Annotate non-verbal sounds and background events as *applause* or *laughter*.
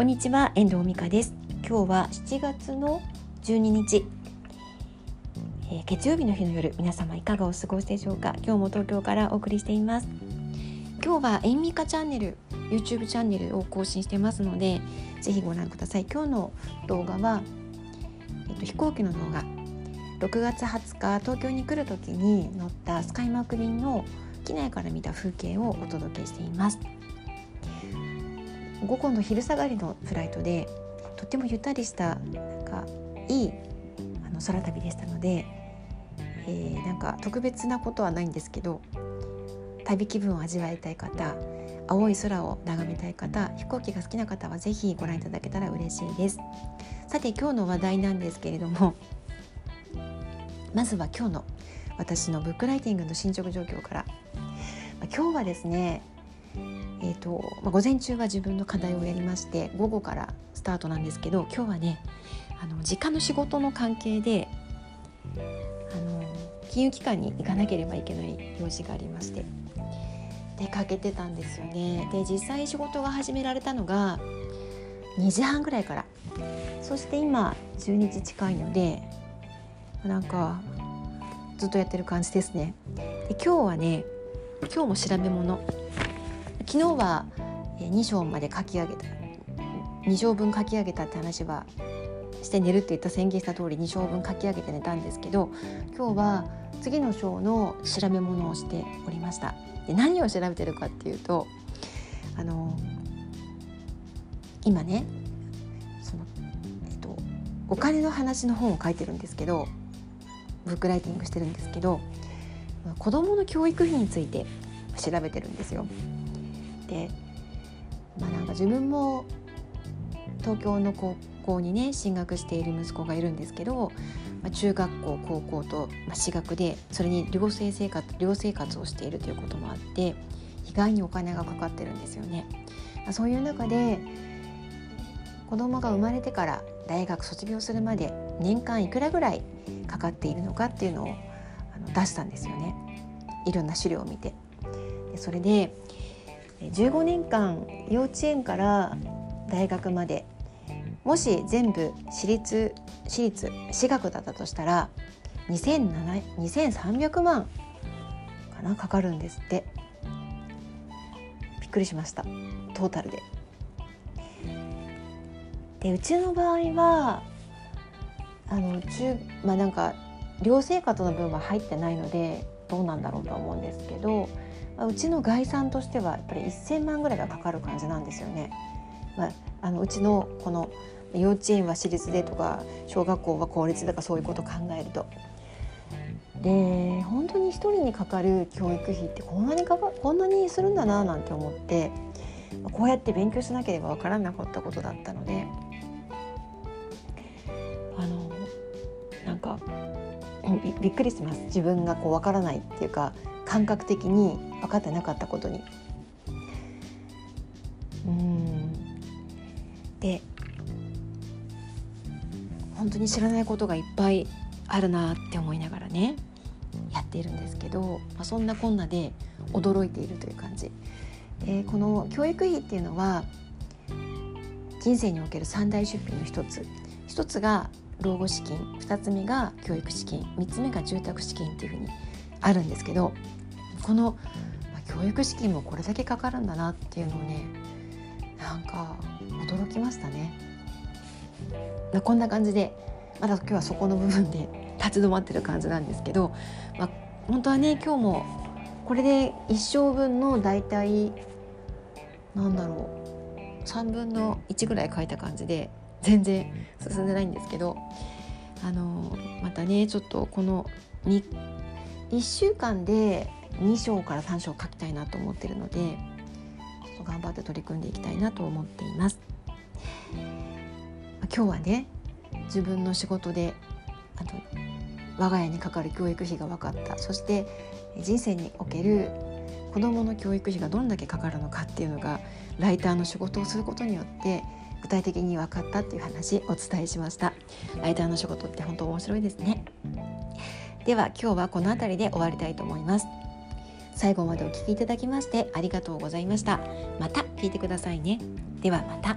こんにちは遠藤美香です。今日は7月の12日、えー、月曜日の日の夜皆様いかがお過ごしでしょうか？今日も東京からお送りしています。今日は遠美香チャンネル YouTube チャンネルを更新してますのでぜひご覧ください。今日の動画は、えっと、飛行機の動画。6月20日東京に来る時に乗ったスカイマーク便の機内から見た風景をお届けしています。午後の昼下がりのフライトでとてもゆったりしたなんかいいあの空旅でしたので、えー、なんか特別なことはないんですけど旅気分を味わいたい方青い空を眺めたい方飛行機が好きな方は是非ご覧いただけたら嬉しいです。さて今日の話題なんですけれども *laughs* まずは今日の私のブックライティングの進捗状況から。今日はですねえーとまあ、午前中は自分の課題をやりまして午後からスタートなんですけど今日はねあの時間の仕事の関係であの金融機関に行かなければいけない用事がありまして出かけてたんですよね。で実際仕事が始められたのが2時半ぐらいからそして今12時近いのでなんかずっとやってる感じですね。で今日はね今日も調べ物昨日は2章まで書き上げた2章分書き上げたって話はして寝るって言った宣言した通り2章分書き上げて寝たんですけど今日は次の章の調べ物をしておりましたで何を調べてるかっていうとあの今ねその、えっと、お金の話の本を書いてるんですけどブックライティングしてるんですけど子どもの教育費について調べてるんですよ。てまあなんか自分も東京の高校にね進学している息子がいるんですけど、まあ、中学校高校と、まあ、私学でそれに寮生生活寮生活をしているということもあって意外にお金がかかってるんですよね。まあ、そういう中で子供が生まれてから大学卒業するまで年間いくらぐらいかかっているのかっていうのをあの出したんですよねいろんな資料を見て。でそれで15年間幼稚園から大学まで。もし全部私立私立私学だったとしたら2300万かなかかるんですって。びっくりしました。トータルで。でうちの場合はあの中まあなんか寮生活の分は入ってないのでどうなんだろうと思うんですけどまあうちの概算としてはやっぱり1,000万ぐらいがかかる感じなんですよね。まあ、あのうちのこの幼稚園は私立でとか小学校は公立だかそういうことを考えると。で本当に1人にかかる教育費ってこんなにかかこんなにするんだななんて思ってこうやって勉強しなければわからなかったことだったのであのなんかびっくりします自分がこうわからないっていうか感覚的に分かってなかったことに。うんで本当に知らないことがいっぱいあるなって思いながらねやっているんですけど、まあ、そんなこんなで驚いているという感じ。でこの教育費っていうのは人生における三大出費の一つ一つが老後資金二つ目が教育資金三つ目が住宅資金っていうふうにあるんですけどこの教育資金もこれだけかかるんだなっていうのをねなんか驚きましたね。こんな感じでまだ今日はそこの部分で *laughs* 立ち止まってる感じなんですけど、まあ、本当はね今日もこれで一生分の大体なんだろう3分の1ぐらい書いた感じで全然進んでないんですけどあのまたねちょっとこの1週間で2章から3章書きたいなと思ってるので頑張って取り組んでいきたいなと思っています。今日はね自分の仕事であと我が家にかかる教育費が分かったそして人生における子どもの教育費がどんだけかかるのかっていうのがライターの仕事をすることによって具体的に分かったっていう話お伝えしました。ライターの仕事って本当面白いですね。では今日はこの辺りで終わりたいと思います。最後までお聴きいただきましてありがとうございました。また聞いてくださいね。ではまた。